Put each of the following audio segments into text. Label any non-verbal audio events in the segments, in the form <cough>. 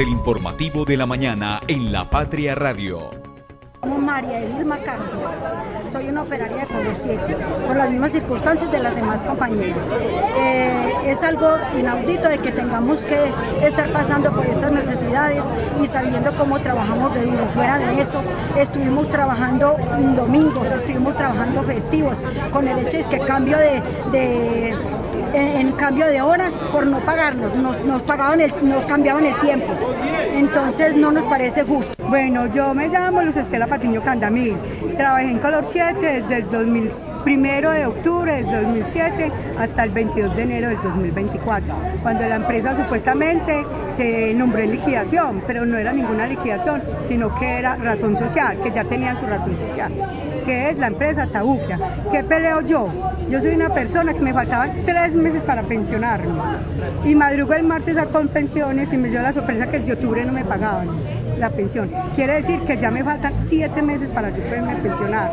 del informativo de la mañana en La Patria Radio. María Edilma Carlos. Soy una operaria de Color 7, por las mismas circunstancias de las demás compañeras. Eh, es algo inaudito de que tengamos que estar pasando por estas necesidades y sabiendo cómo trabajamos de duro. Fuera de eso, estuvimos trabajando domingos, estuvimos trabajando festivos, con el hecho de que cambio de, en, cambio de horas por no pagarnos, nos, pagaban nos cambiaban el tiempo. Entonces no nos parece justo. Bueno, yo me llamo Luz Estela Patiño Candamil. Trabajé en Color 7 desde el 1 de octubre del 2007 hasta el 22 de enero del 2024, cuando la empresa supuestamente se nombró en liquidación, pero no era ninguna liquidación, sino que era razón social, que ya tenía su razón social, que es la empresa Tabuquia. ¿Qué peleo yo? Yo soy una persona que me faltaban tres meses para pensionarme y madrugo el martes a con pensiones y me dio la sorpresa que desde octubre no me pagaban la pensión. Quiere decir que ya me faltan siete meses para yo poderme pensionar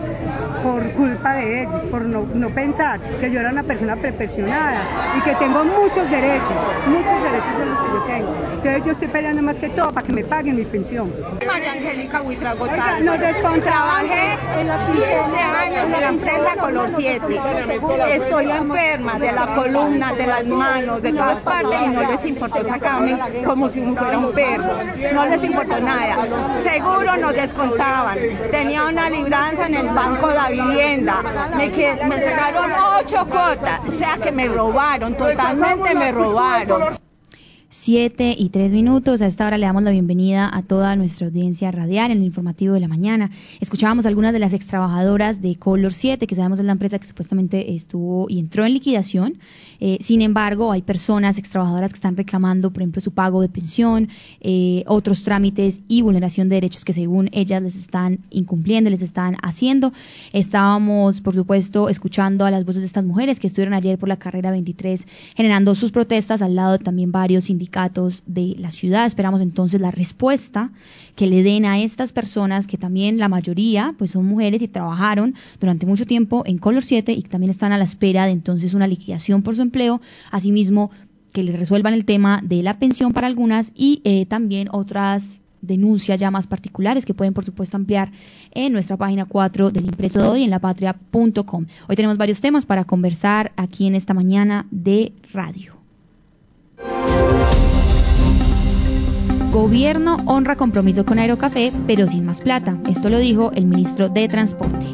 por culpa de ellos, por no, no pensar que yo era una persona prepensionada y que tengo muchos derechos, muchos derechos son los que yo tengo. Entonces yo estoy peleando más que todo para que me paguen mi pensión. María Angélica Buitragotal. Nos Trabajé en los 15 años en la empresa Color 7. Estoy enferma de la columna, de las manos, de todas partes y no les importó sacarme como si fuera un perro. No les importó nada. Seguro nos descontaban. Tenía una libranza en el banco de vivienda. Me, me sacaron ocho cuotas. O sea que me robaron, totalmente me robaron. Siete y tres minutos. A esta hora le damos la bienvenida a toda nuestra audiencia radial en el informativo de la mañana. Escuchábamos algunas de las extrabajadoras de Color 7, que sabemos es la empresa que supuestamente estuvo y entró en liquidación. Eh, sin embargo, hay personas extrabajadoras que están reclamando, por ejemplo, su pago de pensión, eh, otros trámites y vulneración de derechos que según ellas les están incumpliendo, les están haciendo. Estábamos, por supuesto, escuchando a las voces de estas mujeres que estuvieron ayer por la carrera 23 generando sus protestas al lado de también varios sindicatos de la ciudad. Esperamos entonces la respuesta que le den a estas personas que también la mayoría pues son mujeres y trabajaron durante mucho tiempo en Color 7 y que también están a la espera de entonces una liquidación por su empleo. Asimismo, que les resuelvan el tema de la pensión para algunas y eh, también otras denuncias ya más particulares que pueden por supuesto ampliar en nuestra página 4 del impreso de hoy en lapatria.com. Hoy tenemos varios temas para conversar aquí en esta mañana de radio. Gobierno honra compromiso con Aerocafé, pero sin más plata. Esto lo dijo el ministro de Transporte.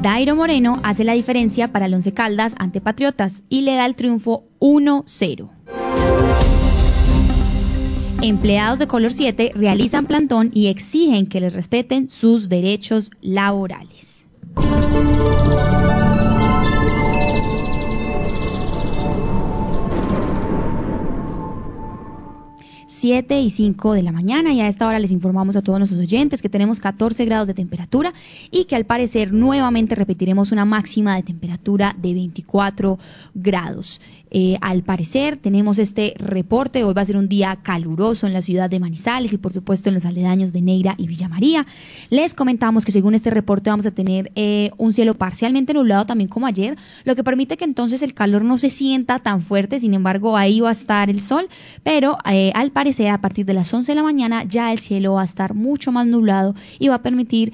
Dairo Moreno hace la diferencia para el Once Caldas ante Patriotas y le da el triunfo 1-0. Empleados de Color 7 realizan plantón y exigen que les respeten sus derechos laborales. 7 y 5 de la mañana y a esta hora les informamos a todos nuestros oyentes que tenemos 14 grados de temperatura y que al parecer nuevamente repetiremos una máxima de temperatura de 24 grados. Eh, al parecer tenemos este reporte, hoy va a ser un día caluroso en la ciudad de Manizales y por supuesto en los aledaños de Neira y Villa María. Les comentamos que según este reporte vamos a tener eh, un cielo parcialmente nublado también como ayer, lo que permite que entonces el calor no se sienta tan fuerte, sin embargo ahí va a estar el sol, pero eh, al parecer a partir de las 11 de la mañana ya el cielo va a estar mucho más nublado y va a permitir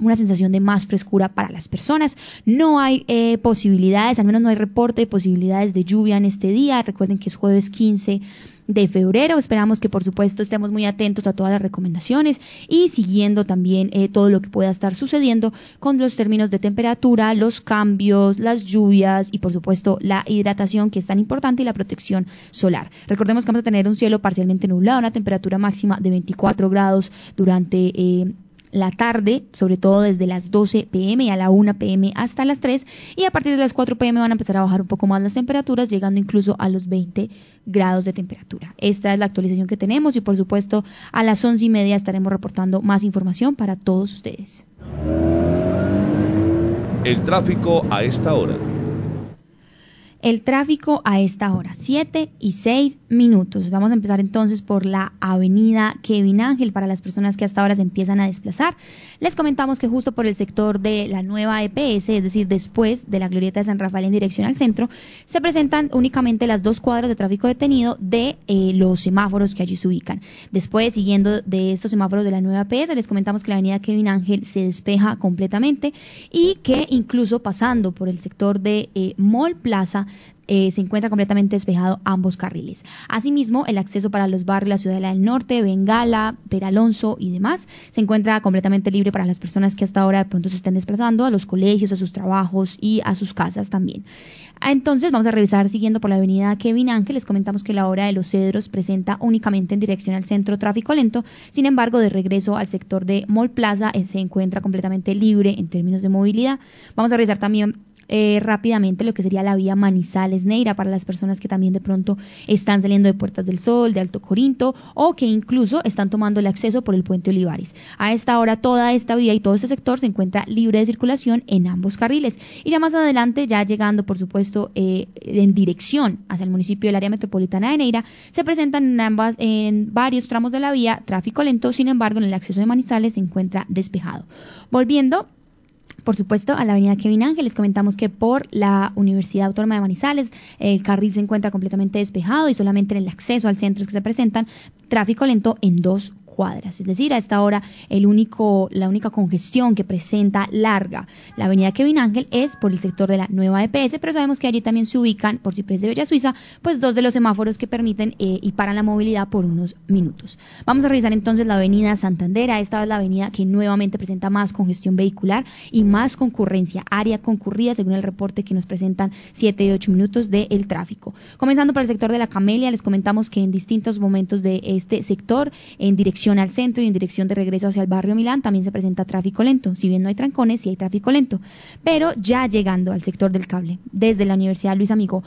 una sensación de más frescura para las personas. No hay posibilidades, al menos no hay reporte de posibilidades de lluvia en este día. Recuerden que es jueves 15 de febrero. Esperamos que por supuesto estemos muy atentos a todas las recomendaciones y siguiendo también eh, todo lo que pueda estar sucediendo con los términos de temperatura, los cambios, las lluvias y por supuesto la hidratación que es tan importante y la protección solar. Recordemos que vamos a tener un cielo parcialmente nublado, una temperatura máxima de 24 grados durante eh, la tarde, sobre todo desde las 12 pm a la 1 pm hasta las 3 y a partir de las 4 pm van a empezar a bajar un poco más las temperaturas, llegando incluso a los 20 grados de temperatura. Esta es la actualización que tenemos y por supuesto a las 11 y media estaremos reportando más información para todos ustedes. El tráfico a esta hora. El tráfico a esta hora, 7 y 6 minutos. Vamos a empezar entonces por la avenida Kevin Ángel para las personas que hasta ahora se empiezan a desplazar. Les comentamos que justo por el sector de la nueva EPS, es decir, después de la glorieta de San Rafael en dirección al centro, se presentan únicamente las dos cuadras de tráfico detenido de eh, los semáforos que allí se ubican. Después, siguiendo de estos semáforos de la nueva EPS, les comentamos que la avenida Kevin Ángel se despeja completamente y que incluso pasando por el sector de eh, Mall Plaza, eh, se encuentra completamente despejado ambos carriles. Asimismo, el acceso para los barrios la Ciudadela del Norte, Bengala, Peralonso y demás se encuentra completamente libre para las personas que hasta ahora de pronto se estén desplazando a los colegios, a sus trabajos y a sus casas también. Entonces, vamos a revisar siguiendo por la avenida Kevin Ángel. Les comentamos que la hora de los cedros presenta únicamente en dirección al centro tráfico lento. Sin embargo, de regreso al sector de Mall Plaza eh, se encuentra completamente libre en términos de movilidad. Vamos a revisar también eh, rápidamente lo que sería la vía Manizales Neira para las personas que también de pronto están saliendo de Puertas del Sol, de Alto Corinto o que incluso están tomando el acceso por el puente Olivares. A esta hora toda esta vía y todo este sector se encuentra libre de circulación en ambos carriles y ya más adelante ya llegando por supuesto eh, en dirección hacia el municipio del área metropolitana de Neira se presentan en ambas en varios tramos de la vía tráfico lento sin embargo en el acceso de Manizales se encuentra despejado. Volviendo por supuesto, a la avenida Kevin Ángel. Les comentamos que por la Universidad Autónoma de Manizales el carril se encuentra completamente despejado y solamente en el acceso al centro es que se presentan tráfico lento en dos cuadras. Es decir, a esta hora la única congestión que presenta larga la avenida Kevin Ángel es por el sector de la nueva EPS, pero sabemos que allí también se ubican, por Ciprés de Bella Suiza, pues dos de los semáforos que permiten eh, y paran la movilidad por unos minutos. Vamos a revisar entonces la avenida Santander. Esta es la avenida que nuevamente presenta más congestión vehicular y más concurrencia, área concurrida según el reporte que nos presentan 7 y 8 minutos del tráfico. Comenzando por el sector de la Camelia, les comentamos que en distintos momentos de este sector, en al centro y en dirección de regreso hacia el barrio Milán también se presenta tráfico lento. Si bien no hay trancones, sí hay tráfico lento. Pero ya llegando al sector del cable, desde la Universidad Luis Amigo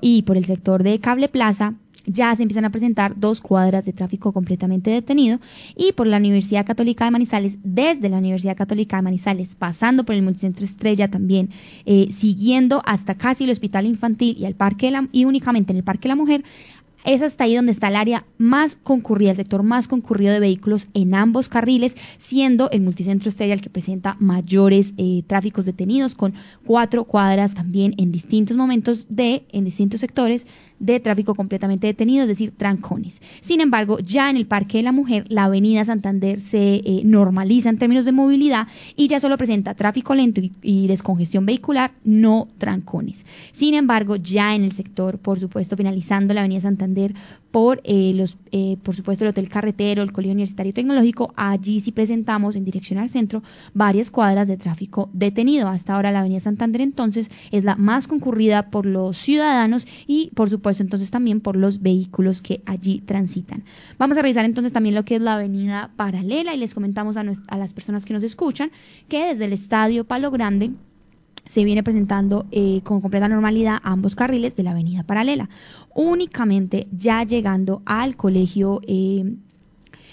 y por el sector de Cable Plaza, ya se empiezan a presentar dos cuadras de tráfico completamente detenido y por la Universidad Católica de Manizales, desde la Universidad Católica de Manizales, pasando por el Multicentro Estrella también, eh, siguiendo hasta casi el Hospital Infantil y, el parque la, y únicamente en el Parque de la Mujer, es hasta ahí donde está el área más concurrida, el sector más concurrido de vehículos en ambos carriles, siendo el multicentro estrella el que presenta mayores eh, tráficos detenidos, con cuatro cuadras también en distintos momentos de, en distintos sectores de tráfico completamente detenido, es decir, trancones. Sin embargo, ya en el Parque de la Mujer, la avenida Santander se eh, normaliza en términos de movilidad y ya solo presenta tráfico lento y, descongestión vehicular, no trancones. Sin embargo, ya en el sector, por supuesto, finalizando la avenida Santander por eh, los, eh, por supuesto, el Hotel Carretero, el Colegio Universitario Tecnológico, allí sí presentamos en dirección al centro varias cuadras de tráfico detenido. Hasta ahora la avenida Santander entonces es la más concurrida por los ciudadanos y, por supuesto, entonces también por los vehículos que allí transitan. Vamos a revisar entonces también lo que es la avenida paralela y les comentamos a, a las personas que nos escuchan que desde el estadio Palo Grande se viene presentando eh, con completa normalidad ambos carriles de la avenida paralela. Únicamente ya llegando al colegio eh,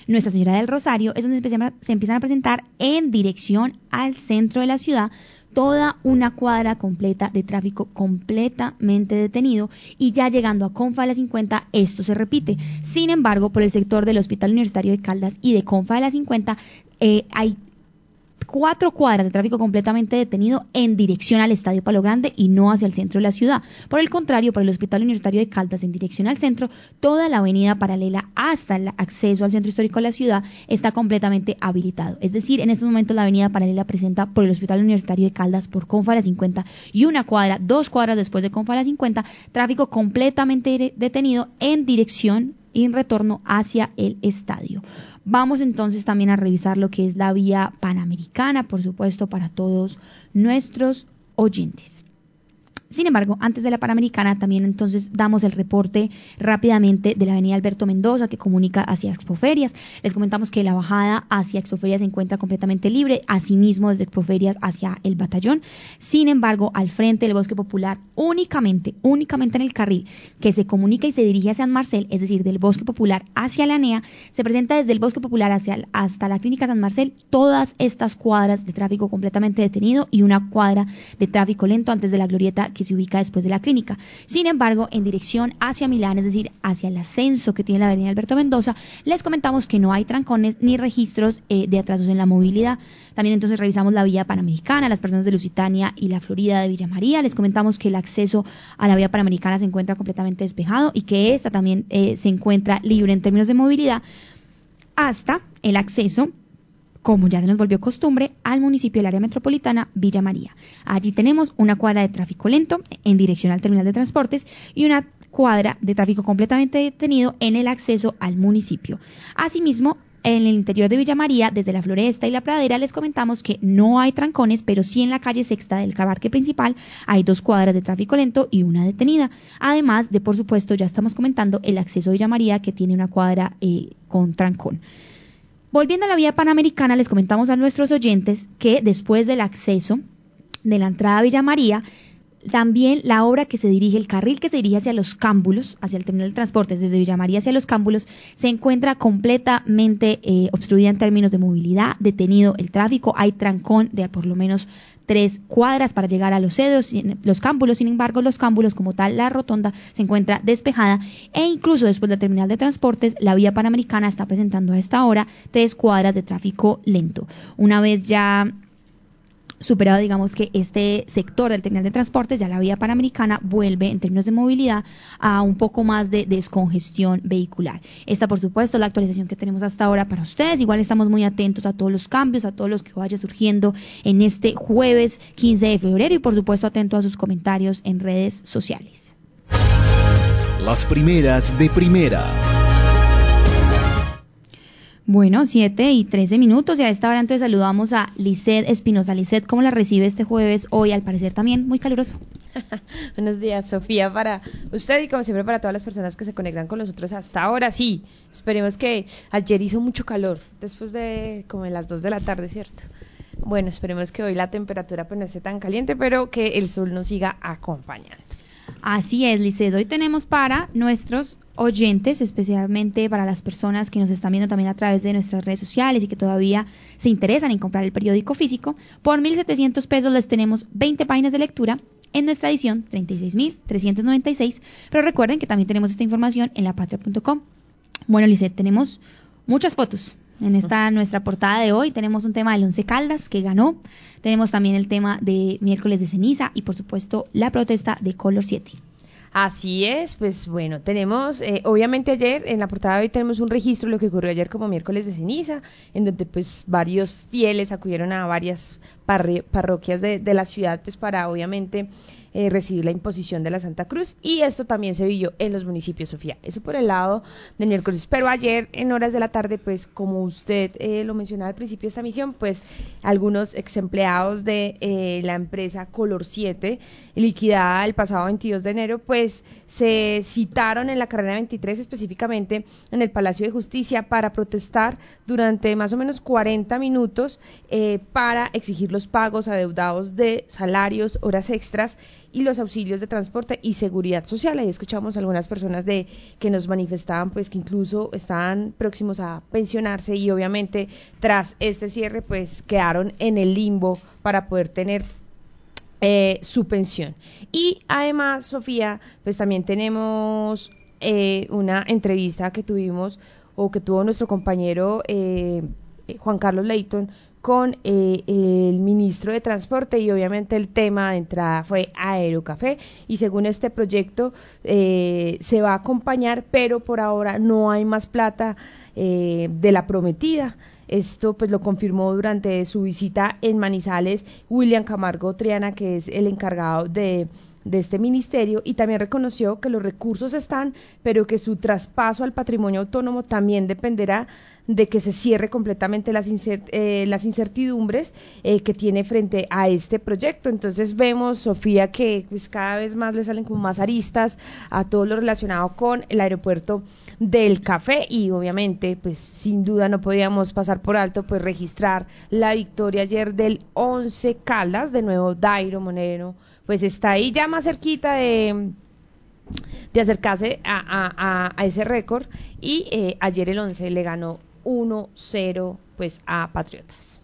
Nuestra Señora del Rosario es donde se empiezan a presentar en dirección al centro de la ciudad toda una cuadra completa de tráfico completamente detenido y ya llegando a Confa de la 50 esto se repite. Sin embargo, por el sector del Hospital Universitario de Caldas y de Confa de la 50 eh, hay cuatro cuadras de tráfico completamente detenido en dirección al Estadio Palo Grande y no hacia el centro de la ciudad. Por el contrario, por el Hospital Universitario de Caldas en dirección al centro, toda la avenida paralela hasta el acceso al centro histórico de la ciudad está completamente habilitado. Es decir, en estos momentos la avenida paralela presenta por el Hospital Universitario de Caldas por Confa 50 y una cuadra, dos cuadras después de Confa 50, tráfico completamente detenido en dirección y en retorno hacia el estadio. Vamos entonces también a revisar lo que es la vía panamericana, por supuesto, para todos nuestros oyentes. Sin embargo, antes de la Panamericana también entonces damos el reporte rápidamente de la avenida Alberto Mendoza que comunica hacia Expoferias. Les comentamos que la bajada hacia Expoferias se encuentra completamente libre, asimismo desde Expoferias hacia el batallón. Sin embargo, al frente del Bosque Popular, únicamente, únicamente en el carril que se comunica y se dirige hacia San Marcel, es decir, del Bosque Popular hacia la NEA, se presenta desde el Bosque Popular hacia, hasta la Clínica San Marcel todas estas cuadras de tráfico completamente detenido y una cuadra de tráfico lento antes de la glorieta que se ubica después de la clínica. Sin embargo, en dirección hacia Milán, es decir, hacia el ascenso que tiene la avenida Alberto Mendoza, les comentamos que no hay trancones ni registros eh, de atrasos en la movilidad. También entonces revisamos la vía panamericana, las personas de Lusitania y la Florida de Villa María. Les comentamos que el acceso a la vía panamericana se encuentra completamente despejado y que esta también eh, se encuentra libre en términos de movilidad hasta el acceso como ya se nos volvió costumbre, al municipio del área metropolitana Villa María. Allí tenemos una cuadra de tráfico lento en dirección al terminal de transportes y una cuadra de tráfico completamente detenido en el acceso al municipio. Asimismo, en el interior de Villa María, desde la Floresta y la Pradera, les comentamos que no hay trancones, pero sí en la calle sexta del Cabarque principal hay dos cuadras de tráfico lento y una detenida. Además de, por supuesto, ya estamos comentando el acceso a Villa María, que tiene una cuadra eh, con trancón. Volviendo a la vía panamericana, les comentamos a nuestros oyentes que después del acceso de la entrada a Villa María, también la obra que se dirige, el carril que se dirige hacia los cámbulos, hacia el terminal de transportes desde Villa María hacia los cámbulos, se encuentra completamente eh, obstruida en términos de movilidad, detenido el tráfico, hay trancón de por lo menos tres cuadras para llegar a los cedos, los cámbulos, sin embargo, los cámbulos como tal, la rotonda se encuentra despejada e incluso después del terminal de transportes, la vía panamericana está presentando a esta hora tres cuadras de tráfico lento. Una vez ya superado, digamos que este sector del terminal de transportes, ya la vía panamericana vuelve en términos de movilidad a un poco más de descongestión vehicular. Esta, por supuesto, es la actualización que tenemos hasta ahora para ustedes. Igual estamos muy atentos a todos los cambios, a todos los que vaya surgiendo en este jueves 15 de febrero y, por supuesto, atento a sus comentarios en redes sociales. Las primeras de primera. Bueno, 7 y 13 minutos y a esta hora entonces saludamos a Lisset Espinosa. Lisset, ¿cómo la recibe este jueves hoy? Al parecer también muy caluroso. <laughs> Buenos días, Sofía, para usted y como siempre para todas las personas que se conectan con nosotros hasta ahora. Sí, esperemos que ayer hizo mucho calor, después de como en las 2 de la tarde, ¿cierto? Bueno, esperemos que hoy la temperatura pues no esté tan caliente, pero que el sol nos siga acompañando. Así es, Liced. Hoy tenemos para nuestros oyentes, especialmente para las personas que nos están viendo también a través de nuestras redes sociales y que todavía se interesan en comprar el periódico físico, por 1.700 pesos les tenemos 20 páginas de lectura en nuestra edición 36.396. Pero recuerden que también tenemos esta información en lapatria.com. Bueno, Lisset, tenemos muchas fotos, en esta nuestra portada de hoy tenemos un tema del Once Caldas que ganó, tenemos también el tema de miércoles de ceniza y por supuesto la protesta de Color 7. Así es, pues bueno, tenemos, eh, obviamente ayer en la portada de hoy tenemos un registro de lo que ocurrió ayer como miércoles de ceniza, en donde pues varios fieles acudieron a varias parroquias de, de la ciudad pues para obviamente eh, recibir la imposición de la Santa Cruz y esto también se vivió en los municipios, Sofía. Eso por el lado de miércoles. Pero ayer en horas de la tarde, pues como usted eh, lo mencionaba al principio de esta misión, pues algunos ex empleados de eh, la empresa Color 7, liquidada el pasado 22 de enero, pues se citaron en la carrera 23 específicamente en el Palacio de Justicia para protestar durante más o menos 40 minutos para exigir los pagos adeudados de salarios, horas extras y los auxilios de transporte y seguridad social. Ahí escuchamos algunas personas de que nos manifestaban pues que incluso estaban próximos a pensionarse y obviamente tras este cierre pues quedaron en el limbo para poder tener eh, su pensión. Y además, Sofía, pues también tenemos eh, una entrevista que tuvimos o que tuvo nuestro compañero eh, Juan Carlos Leighton con eh, el ministro de Transporte y obviamente el tema de entrada fue Aerocafé y según este proyecto eh, se va a acompañar pero por ahora no hay más plata eh, de la prometida. Esto pues lo confirmó durante su visita en Manizales William Camargo Triana que es el encargado de de este ministerio y también reconoció que los recursos están, pero que su traspaso al patrimonio autónomo también dependerá de que se cierre completamente las, eh, las incertidumbres eh, que tiene frente a este proyecto. Entonces vemos, Sofía, que pues, cada vez más le salen como más aristas a todo lo relacionado con el aeropuerto del café y obviamente, pues sin duda no podíamos pasar por alto, pues registrar la victoria ayer del 11 Caldas, de nuevo Dairo Monero, pues está ahí ya más cerquita de de acercarse a, a, ese récord. Y eh, ayer el 11 le ganó 1-0 pues a Patriotas.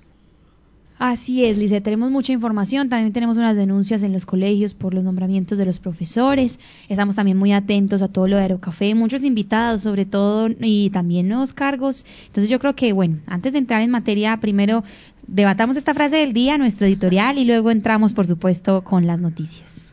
Así es, Lice, tenemos mucha información, también tenemos unas denuncias en los colegios por los nombramientos de los profesores, estamos también muy atentos a todo lo de Aerocafé, muchos invitados sobre todo y también nuevos cargos, entonces yo creo que, bueno, antes de entrar en materia, primero debatamos esta frase del día, nuestro editorial y luego entramos, por supuesto, con las noticias.